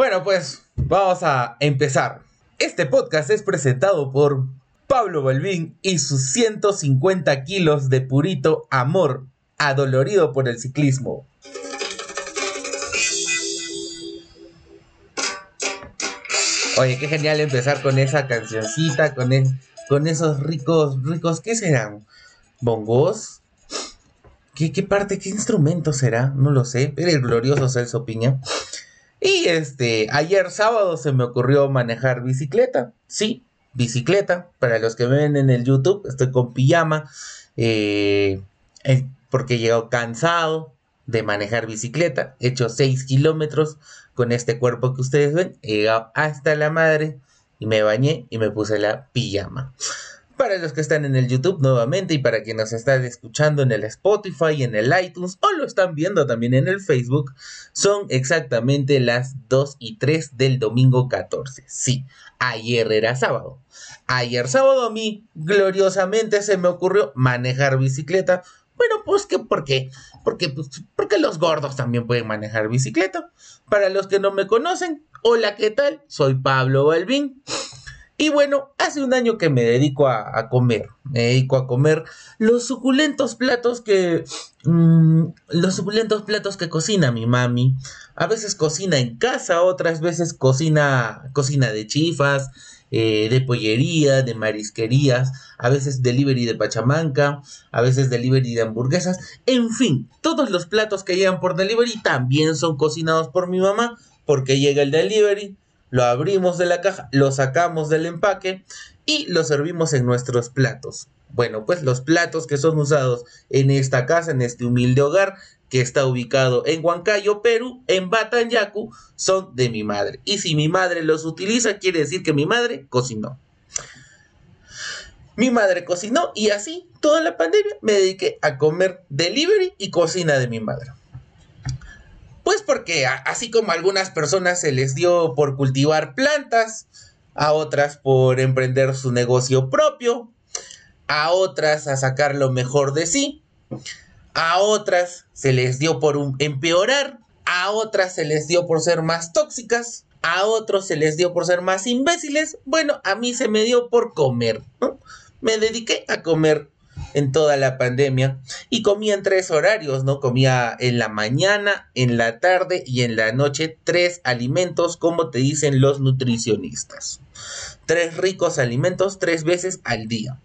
Bueno, pues vamos a empezar. Este podcast es presentado por Pablo Balbín y sus 150 kilos de purito amor, adolorido por el ciclismo. Oye, qué genial empezar con esa cancioncita, con, con esos ricos, ricos, ¿qué serán? ¿Bongos? ¿Qué, ¿Qué parte, qué instrumento será? No lo sé. Era el glorioso Celso Piña. Y este, ayer sábado se me ocurrió manejar bicicleta. Sí, bicicleta. Para los que ven en el YouTube, estoy con pijama. Eh, porque he llegado cansado de manejar bicicleta. He hecho 6 kilómetros con este cuerpo que ustedes ven. He llegado hasta la madre y me bañé y me puse la pijama. Para los que están en el YouTube nuevamente y para quienes están escuchando en el Spotify, en el iTunes o lo están viendo también en el Facebook, son exactamente las 2 y 3 del domingo 14. Sí, ayer era sábado. Ayer sábado a mí gloriosamente se me ocurrió manejar bicicleta. Bueno, pues que, ¿por qué? Porque, pues, porque los gordos también pueden manejar bicicleta. Para los que no me conocen, hola, ¿qué tal? Soy Pablo Balvin. Y bueno, hace un año que me dedico a, comer. Me dedico a comer los suculentos platos que. Mm, los suculentos platos que cocina mi mami. A veces cocina en casa, otras veces cocina. cocina de chifas. Eh, de pollería, de marisquerías, a veces delivery de pachamanca, a veces delivery de hamburguesas, en fin, todos los platos que llegan por delivery también son cocinados por mi mamá, porque llega el delivery, lo abrimos de la caja, lo sacamos del empaque y lo servimos en nuestros platos. Bueno, pues los platos que son usados en esta casa, en este humilde hogar que está ubicado en Huancayo, Perú, en Batanyacu, son de mi madre. Y si mi madre los utiliza, quiere decir que mi madre cocinó. Mi madre cocinó y así toda la pandemia me dediqué a comer delivery y cocina de mi madre. Porque así como a algunas personas se les dio por cultivar plantas, a otras por emprender su negocio propio, a otras a sacar lo mejor de sí, a otras se les dio por empeorar, a otras se les dio por ser más tóxicas, a otros se les dio por ser más imbéciles, bueno, a mí se me dio por comer. Me dediqué a comer en toda la pandemia y comía en tres horarios, ¿no? Comía en la mañana, en la tarde y en la noche tres alimentos como te dicen los nutricionistas. Tres ricos alimentos tres veces al día.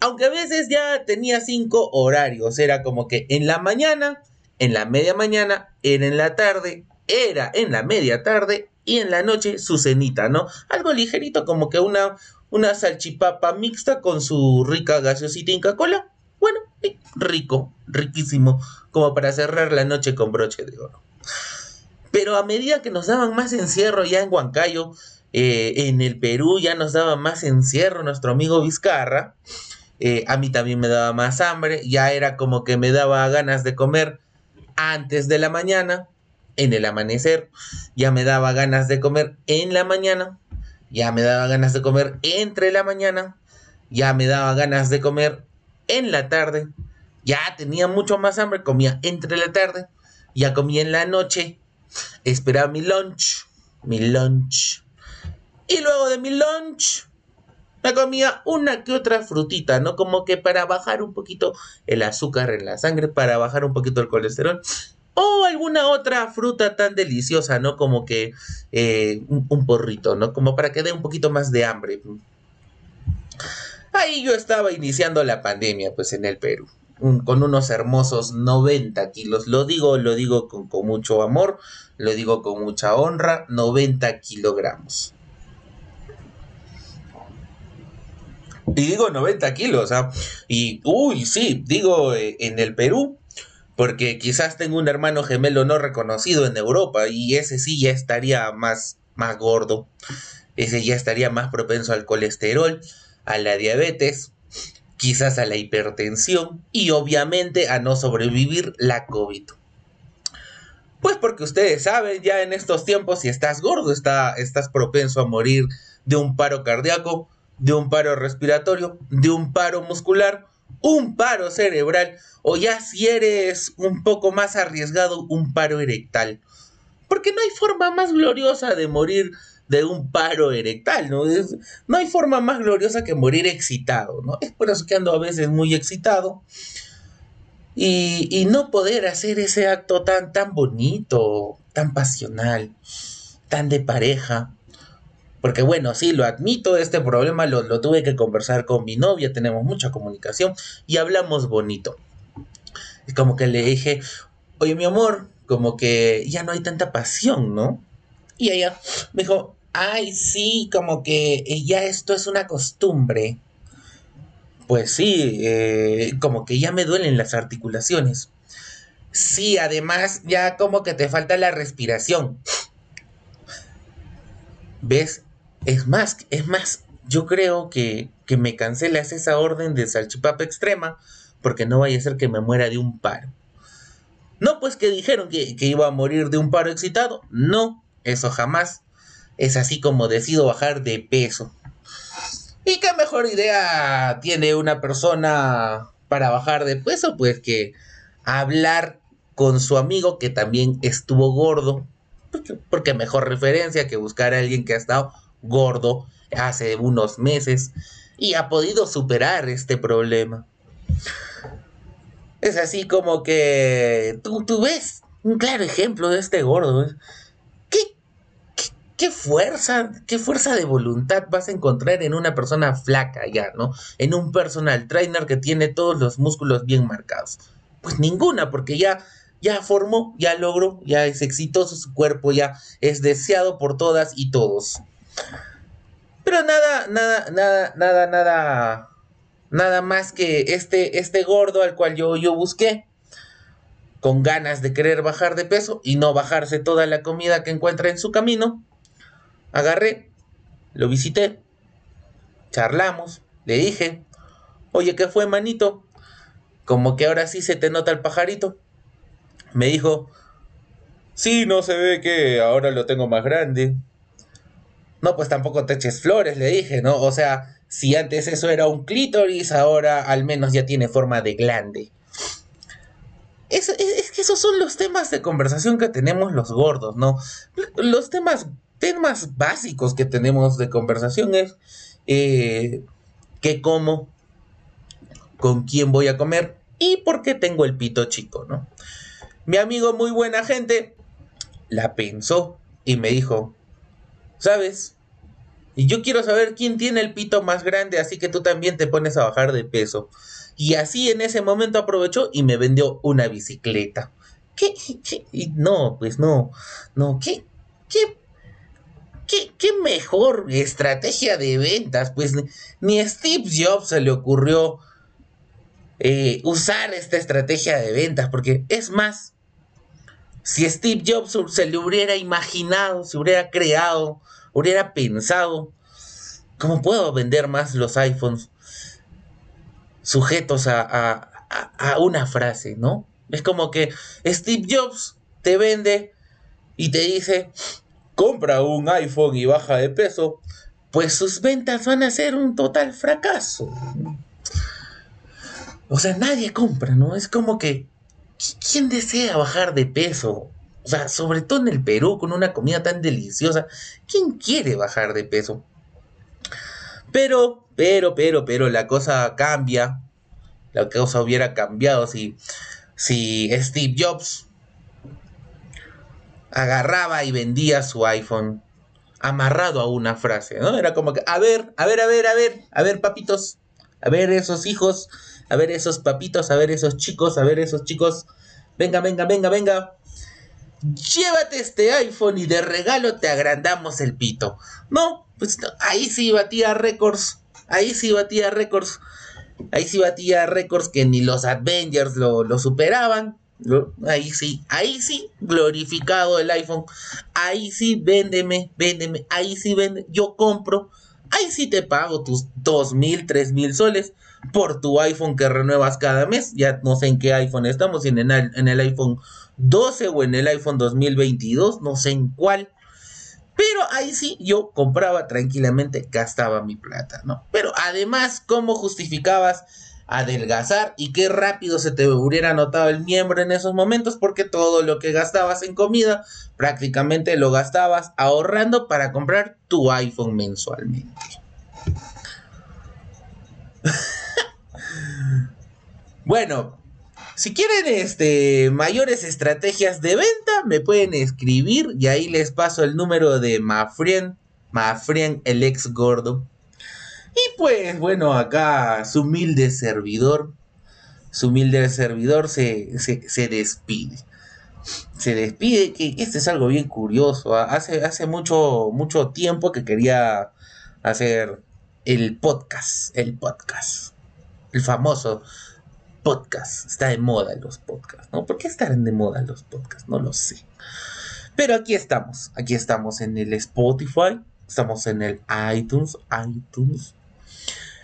Aunque a veces ya tenía cinco horarios, era como que en la mañana, en la media mañana, era en la tarde, era en la media tarde y en la noche su cenita, ¿no? Algo ligerito como que una una salchipapa mixta con su rica gaseosita Inca Cola. Bueno, rico, riquísimo, como para cerrar la noche con broche de oro. Pero a medida que nos daban más encierro ya en Huancayo, eh, en el Perú ya nos daba más encierro nuestro amigo Vizcarra, eh, a mí también me daba más hambre, ya era como que me daba ganas de comer antes de la mañana, en el amanecer, ya me daba ganas de comer en la mañana, ya me daba ganas de comer entre la mañana, ya me daba ganas de comer en la tarde, ya tenía mucho más hambre, comía entre la tarde, ya comía en la noche, esperaba mi lunch, mi lunch. Y luego de mi lunch, me comía una que otra frutita, ¿no? Como que para bajar un poquito el azúcar en la sangre, para bajar un poquito el colesterol o alguna otra fruta tan deliciosa, ¿no? Como que eh, un, porrito, ¿no? Como para que dé un poquito más de hambre. Ahí yo estaba iniciando la pandemia, pues en el Perú, con unos hermosos 90 kilos. Lo digo, lo digo con, mucho amor, lo digo con mucha honra, 90 kilogramos. Y digo 90 kilos, ¿ah? Y, uy, sí, digo, eh, en el Perú porque quizás tengo un hermano gemelo no reconocido en Europa y ese sí ya estaría más, más gordo, ese ya estaría más propenso al colesterol, a la diabetes, quizás a la hipertensión y obviamente a no sobrevivir la COVID. Pues porque ustedes saben, ya en estos tiempos, si estás gordo, está, estás propenso a morir de un paro cardíaco, de un paro respiratorio, de un paro muscular un paro cerebral o ya si eres un poco más arriesgado, un paro erectal. Porque no hay forma más gloriosa de morir de un paro erectal, ¿no? no hay forma más gloriosa que morir excitado, ¿no? Es por eso que ando a veces muy excitado. Y, y no poder hacer ese acto tan, tan bonito, tan pasional, tan de pareja. Porque bueno, sí, lo admito, este problema lo, lo, tuve que conversar con mi novia, tenemos mucha comunicación y hablamos bonito. Es como que le dije, oye mi amor, como que ya no hay tanta pasión, ¿no? Y ella me dijo, ay, sí, como que ya esto es una costumbre. Pues sí, eh, como que ya me duelen las articulaciones. Sí, además ya como que te falta la respiración. ¿Ves? Es más, es más, yo creo que, que me cancelas esa orden de salchipapa extrema porque no vaya a ser que me muera de un paro. No, pues que dijeron que, que iba a morir de un paro excitado. No, eso jamás. Es así como decido bajar de peso. ¿Y qué mejor idea tiene una persona para bajar de peso? Pues que hablar con su amigo que también estuvo gordo. Porque, mejor referencia que buscar a alguien que ha estado gordo hace unos meses y ha podido superar este problema. Es así como que tú, tú ves un claro ejemplo de este gordo. ¿Qué, qué, fuerza, qué fuerza de voluntad vas a encontrar en una persona flaca ya, ¿no? En un personal trainer que tiene todos los músculos bien marcados. Pues ninguna, porque ya ya formó, ya logró, ya es exitoso su cuerpo, ya es deseado por todas y todos. Pero nada, nada, nada, nada, nada, nada más que este, este gordo al cual yo, yo busqué, con ganas de querer bajar de peso y no bajarse toda la comida que encuentra en su camino, agarré, lo visité, charlamos, le dije, oye, ¿qué fue, manito? Como que ahora sí se te nota el pajarito me dijo, sí, no se ve que ahora lo tengo más grande. No, pues tampoco te eches flores, le dije, ¿no? O sea, si antes eso era un clítoris, ahora al menos ya tiene forma de glande. Es, que esos son los temas de conversación que tenemos los gordos, ¿no? Los temas, temas básicos que tenemos de conversación es eh, qué como, con quién voy a comer y por qué tengo el pito chico, ¿no? Mi amigo, muy buena gente, la pensó y me dijo, ¿sabes? Y yo quiero saber quién tiene el pito más grande, así que tú también te pones a bajar de peso. Y así en ese momento aprovechó y me vendió una bicicleta. ¿Qué? ¿Qué? no, pues no. No, ¿qué? ¿Qué? ¿Qué, qué mejor estrategia de ventas? Pues ni a Steve Jobs se le ocurrió eh, usar esta estrategia de ventas, porque es más, si Steve Jobs se le hubiera imaginado, se hubiera creado, hubiera pensado, ¿cómo puedo vender más los iPhones sujetos a, una frase, ¿no? Es como que Steve Jobs te vende y te dice, compra un iPhone y baja de peso, pues sus ventas van a ser un total fracaso. O sea, nadie compra, ¿no? Es como que, ¿quién desea bajar de peso? O sea, sobre todo en el Perú, con una comida tan deliciosa, ¿quién quiere bajar de peso? Pero, pero, pero, pero, la cosa cambia. La cosa hubiera cambiado si, si Steve Jobs agarraba y vendía su iPhone amarrado a una frase, ¿no? Era como que, a ver, a ver, a ver, a ver, a ver, papitos, a ver esos hijos, a ver esos papitos, a ver esos chicos, a ver esos chicos. Venga, venga, venga, venga. Llévate este iPhone y de regalo te agrandamos el pito. No, pues ahí sí batía récords. Ahí sí batía récords. Ahí sí batía récords que ni los Avengers lo, lo superaban. Ahí sí, ahí sí, glorificado el iPhone. Ahí sí, véndeme, véndeme. Ahí sí, vende. Yo compro. Ahí sí te pago tus dos mil, tres mil soles por tu iPhone que renuevas cada mes. Ya no sé en qué iPhone estamos, en el, en el iPhone 12 o en el iPhone 2022, no sé en cuál. Pero ahí sí, yo compraba tranquilamente, gastaba mi plata, ¿no? Pero además, ¿cómo justificabas adelgazar y qué rápido se te hubiera notado el miembro en esos momentos porque todo lo que gastabas en comida prácticamente lo gastabas ahorrando para comprar tu iPhone mensualmente. Bueno, si quieren este, mayores estrategias de venta, me pueden escribir y ahí les paso el número de Mafrien, Mafrien el ex gordo. Y pues bueno, acá su humilde servidor, su humilde servidor se, se, despide. Se despide, que este es algo bien curioso. ¿ah? Hace, hace mucho, mucho tiempo que quería hacer el podcast, el podcast, el famoso podcast. Está de moda los podcasts, ¿no? ¿Por qué están de moda los podcasts? No lo sé. Pero aquí estamos, aquí estamos en el Spotify, estamos en el iTunes, iTunes.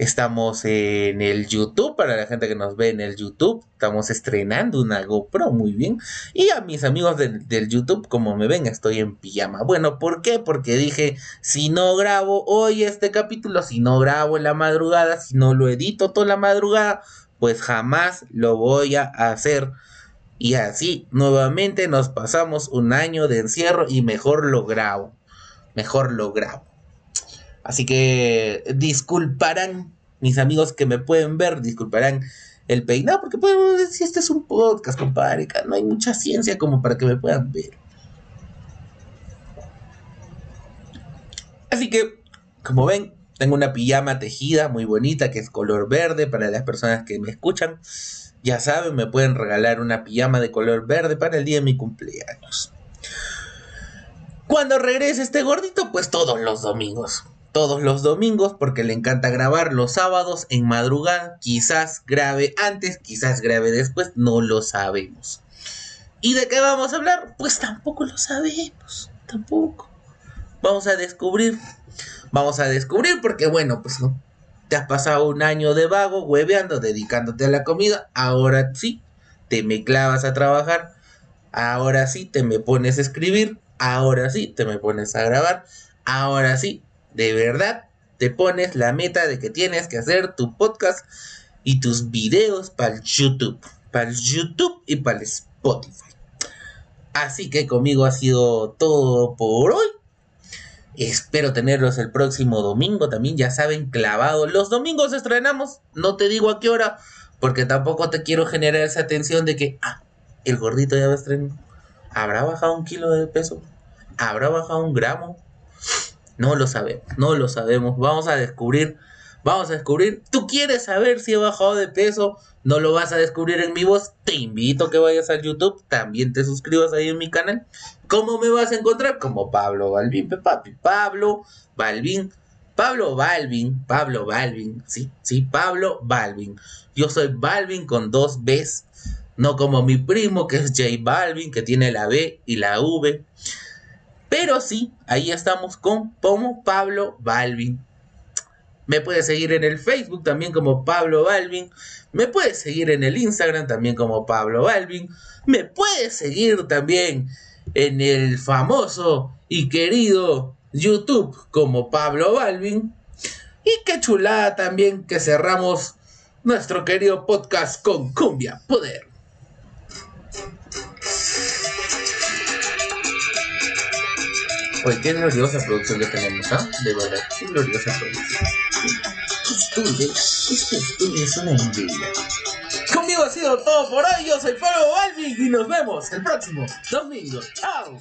Estamos en el YouTube, para la gente que nos ve en el YouTube. Estamos estrenando una GoPro, muy bien. Y a mis amigos del, YouTube, como me ven, estoy en pijama. Bueno, ¿por qué? Porque dije, si no grabo hoy este capítulo, si no grabo en la madrugada, si no lo edito toda la madrugada, pues jamás lo voy a hacer. Y así nuevamente nos pasamos un año de encierro y mejor lo grabo. Mejor lo grabo. Así que disculparán mis amigos que me pueden ver, disculparán el peinado, porque podemos decir, este es un podcast, compadre, no hay mucha ciencia como para que me puedan ver. Así que, como ven, tengo una pijama tejida muy bonita que es color verde para las personas que me escuchan. Ya saben, me pueden regalar una pijama de color verde para el día de mi cumpleaños. Cuando regrese este gordito, pues todos los domingos. Todos los domingos porque le encanta grabar los sábados en madrugada. Quizás grabe antes, quizás grabe después, no lo sabemos. ¿Y de qué vamos a hablar? Pues tampoco lo sabemos. Tampoco. Vamos a descubrir vamos a descubrir porque bueno, pues no. Te has pasado un año de vago, hueveando, dedicándote a la comida. Ahora sí, te me clavas a trabajar. Ahora sí, te me pones a escribir. Ahora sí, te me pones a grabar. Ahora sí, de verdad, te pones la meta de que tienes que hacer tu podcast y tus videos para el YouTube. Para el YouTube y para el Spotify. Así que conmigo ha sido todo por hoy. Espero tenerlos el próximo domingo también, ya saben, clavado. Los domingos estrenamos, no te digo a qué hora, porque tampoco te quiero generar esa tensión de que, ah, el gordito ya va a estrenar. ¿Habrá bajado un kilo de peso? ¿Habrá bajado un gramo? No lo sabemos, no lo sabemos. Vamos a descubrir, vamos a descubrir. ¿Tú quieres saber si he bajado de peso? No lo vas a descubrir en mi voz. Te invito a que vayas a YouTube. También te suscribas ahí en mi canal. ¿Cómo me vas a encontrar? Como Pablo Balvin, papi. Pablo Balvin. Pablo Balvin. Pablo Balvin. Sí, sí, Pablo Balvin. Yo soy Balvin con dos Bs. No como mi primo que es J Balvin, que tiene la B y la V. Pero sí, ahí estamos con como Pablo Balvin. Me puedes seguir en el Facebook también como Pablo Balvin. Me puedes seguir en el Instagram también como Pablo Balvin. Me puedes seguir también en el famoso y querido YouTube como Pablo Balvin. Y qué chulada también que cerramos nuestro querido podcast con Cumbia Poder. Oye, qué gloriosa producción que tenemos, ¿ah? De verdad, qué gloriosa producción este estudio es una envidia. Conmigo ha sido todo por hoy, yo soy Pablo Balvin y nos vemos el próximo domingo. ¡Chao!